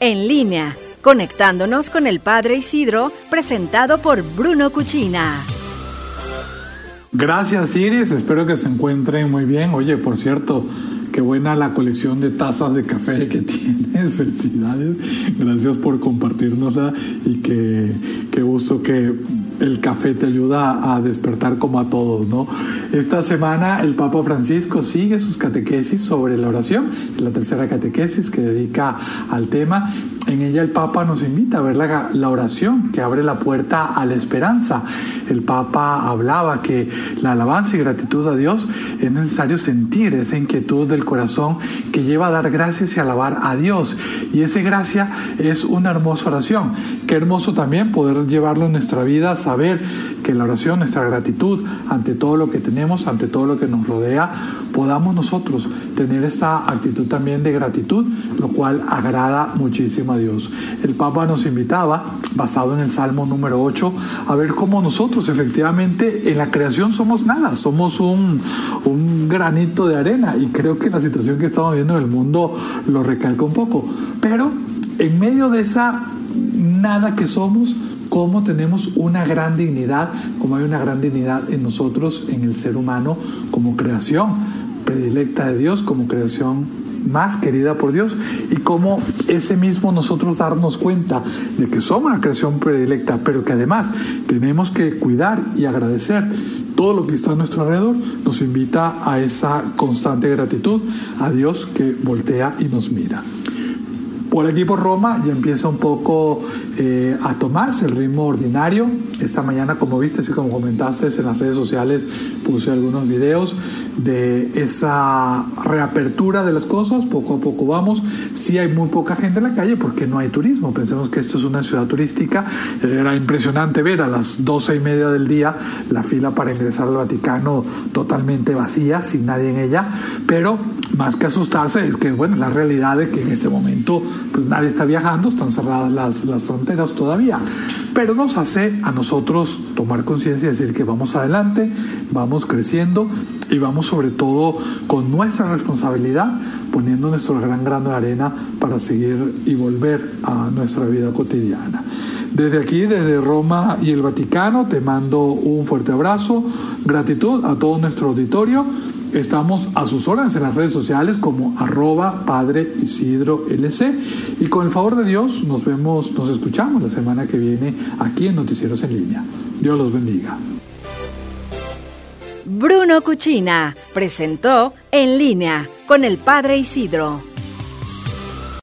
en línea, conectándonos con el Padre Isidro, presentado por Bruno Cuchina. Gracias Iris, espero que se encuentren muy bien. Oye, por cierto, qué buena la colección de tazas de café que tienes. Felicidades. Gracias por compartirnosla y que qué gusto que el café te ayuda a despertar como a todos, ¿no? Esta semana el Papa Francisco sigue sus catequesis sobre la oración, la tercera catequesis que dedica al tema en ella el Papa nos invita a ver la, oración que abre la puerta a la esperanza. El Papa hablaba que la alabanza y gratitud a Dios es necesario sentir esa inquietud del corazón que lleva a dar gracias y alabar a Dios. Y esa gracia es una hermosa oración. Qué hermoso también poder llevarlo en nuestra vida, saber que la oración, nuestra gratitud ante todo lo que tenemos, ante todo lo que nos rodea, podamos nosotros tener esa actitud también de gratitud, lo cual agrada muchísimo Dios. El Papa nos invitaba, basado en el Salmo número 8, a ver cómo nosotros efectivamente en la creación somos nada, somos un, un granito de arena y creo que la situación que estamos viendo en el mundo lo recalca un poco. Pero en medio de esa nada que somos, cómo tenemos una gran dignidad, como hay una gran dignidad en nosotros, en el ser humano, como creación predilecta de Dios, como creación más querida por Dios y como ese mismo nosotros darnos cuenta de que somos la creación predilecta, pero que además tenemos que cuidar y agradecer todo lo que está a nuestro alrededor, nos invita a esa constante gratitud a Dios que voltea y nos mira. Por aquí por Roma ya empieza un poco eh, a tomarse el ritmo ordinario. Esta mañana, como viste y como comentaste en las redes sociales, puse algunos videos de esa reapertura de las cosas, poco a poco vamos. Sí hay muy poca gente en la calle porque no hay turismo. Pensemos que esto es una ciudad turística. Era impresionante ver a las doce y media del día la fila para ingresar al Vaticano totalmente vacía, sin nadie en ella. Pero más que asustarse es que, bueno, la realidad de que en este momento pues nadie está viajando, están cerradas las, las fronteras todavía. Pero nos hace a nosotros tomar conciencia y decir que vamos adelante, vamos creciendo y vamos sobre todo con nuestra responsabilidad poniendo nuestro gran grano de arena para seguir y volver a nuestra vida cotidiana. Desde aquí, desde Roma y el Vaticano, te mando un fuerte abrazo, gratitud a todo nuestro auditorio. Estamos a sus órdenes en las redes sociales como arroba Padre Isidro LC. Y con el favor de Dios nos vemos, nos escuchamos la semana que viene aquí en Noticieros en Línea. Dios los bendiga. Bruno Cuchina presentó En línea con el Padre Isidro.